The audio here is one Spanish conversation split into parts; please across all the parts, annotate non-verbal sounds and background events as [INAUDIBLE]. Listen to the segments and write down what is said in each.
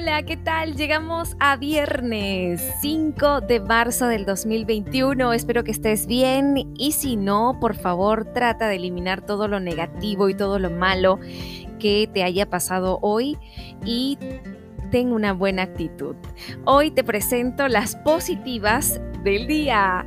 Hola, ¿qué tal? Llegamos a viernes 5 de marzo del 2021. Espero que estés bien y si no, por favor, trata de eliminar todo lo negativo y todo lo malo que te haya pasado hoy y ten una buena actitud. Hoy te presento las positivas del día.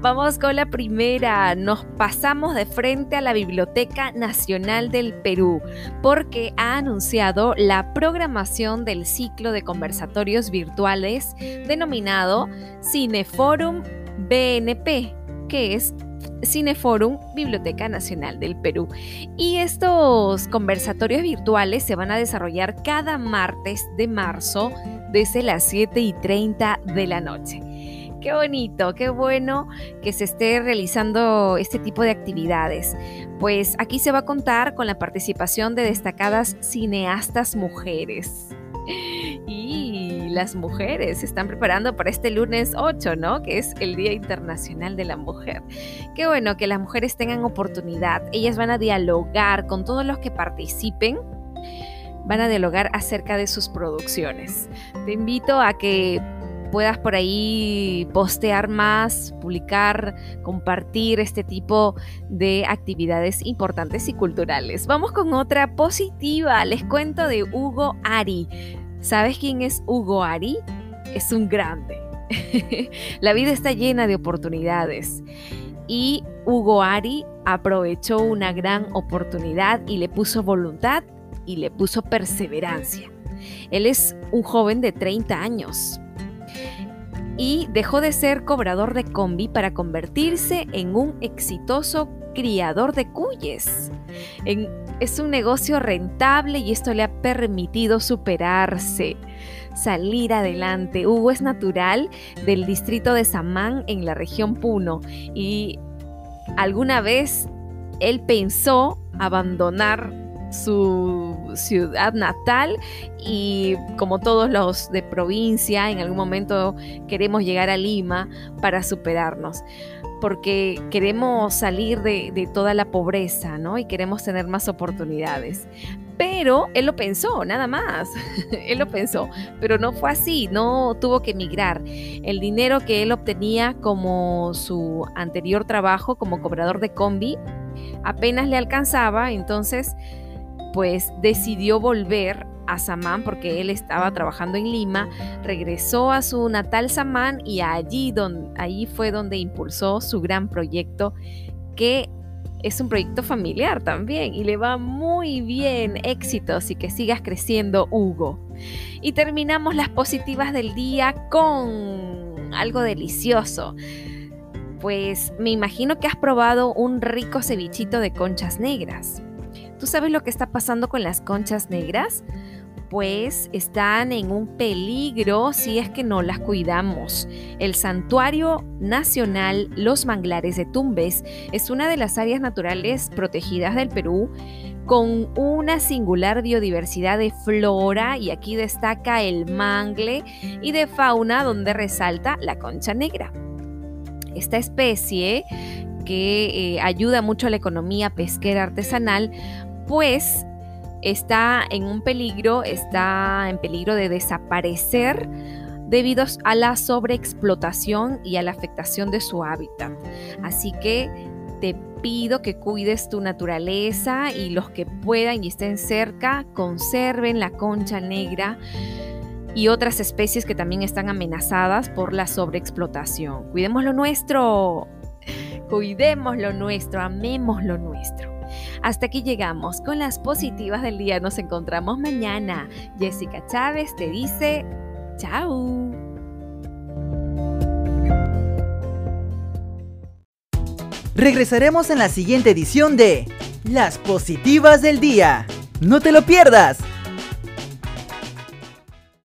Vamos con la primera. Nos pasamos de frente a la Biblioteca Nacional del Perú porque ha anunciado la programación del ciclo de conversatorios virtuales denominado Cineforum BNP, que es Cineforum Biblioteca Nacional del Perú. Y estos conversatorios virtuales se van a desarrollar cada martes de marzo desde las 7 y 30 de la noche. Qué bonito, qué bueno que se esté realizando este tipo de actividades. Pues aquí se va a contar con la participación de destacadas cineastas mujeres. Las mujeres se están preparando para este lunes 8, ¿no? Que es el Día Internacional de la Mujer. Qué bueno que las mujeres tengan oportunidad. Ellas van a dialogar con todos los que participen van a dialogar acerca de sus producciones. Te invito a que puedas por ahí postear más, publicar, compartir este tipo de actividades importantes y culturales. Vamos con otra positiva. Les cuento de Hugo Ari. ¿Sabes quién es Hugo Ari? Es un grande. [LAUGHS] La vida está llena de oportunidades. Y Hugo Ari aprovechó una gran oportunidad y le puso voluntad y le puso perseverancia. Él es un joven de 30 años, y dejó de ser cobrador de combi para convertirse en un exitoso criador de cuyes. es un negocio rentable y esto le ha permitido superarse, salir adelante. Hugo es natural del distrito de Samán en la región Puno y alguna vez él pensó abandonar su ciudad natal y como todos los de provincia, en algún momento queremos llegar a Lima para superarnos porque queremos salir de, toda la pobreza, ¿no? Y queremos tener más oportunidades. Pero él lo pensó, nada más. [LAUGHS] él lo pensó, pero no fue así, no tuvo que emigrar. El dinero que él obtenía como su anterior trabajo como cobrador de combi apenas le alcanzaba, entonces pues decidió volver a Samán porque él estaba trabajando en Lima, regresó a su natal Samán y allí, allí fue donde impulsó su gran proyecto que es un proyecto familiar también y le va muy bien, éxitos y que sigas creciendo Hugo. Y terminamos las positivas del día con algo delicioso. Pues me imagino que has probado un rico cevichito de conchas negras. ¿Tú sabes lo que está pasando con las conchas negras? Pues están en un peligro si es que no las cuidamos. El Santuario Nacional Los Manglares de Tumbes es una de las áreas naturales protegidas del Perú con una singular biodiversidad de flora y aquí destaca el mangle y de fauna donde resalta la concha negra. Esta especie que eh, ayuda mucho a la economía pesquera artesanal, pues está en un peligro, está en peligro de desaparecer debido a la sobreexplotación y a la afectación de su hábitat. Así que te pido que cuides tu naturaleza y los que puedan y estén cerca conserven la concha negra y otras especies que también están amenazadas por la sobreexplotación. Cuidemos lo nuestro, cuidemos lo nuestro, amemos lo nuestro. Hasta aquí llegamos con las positivas del día. Nos encontramos mañana. Jessica Chávez te dice chao. Regresaremos en la siguiente edición de Las positivas del día. No te lo pierdas.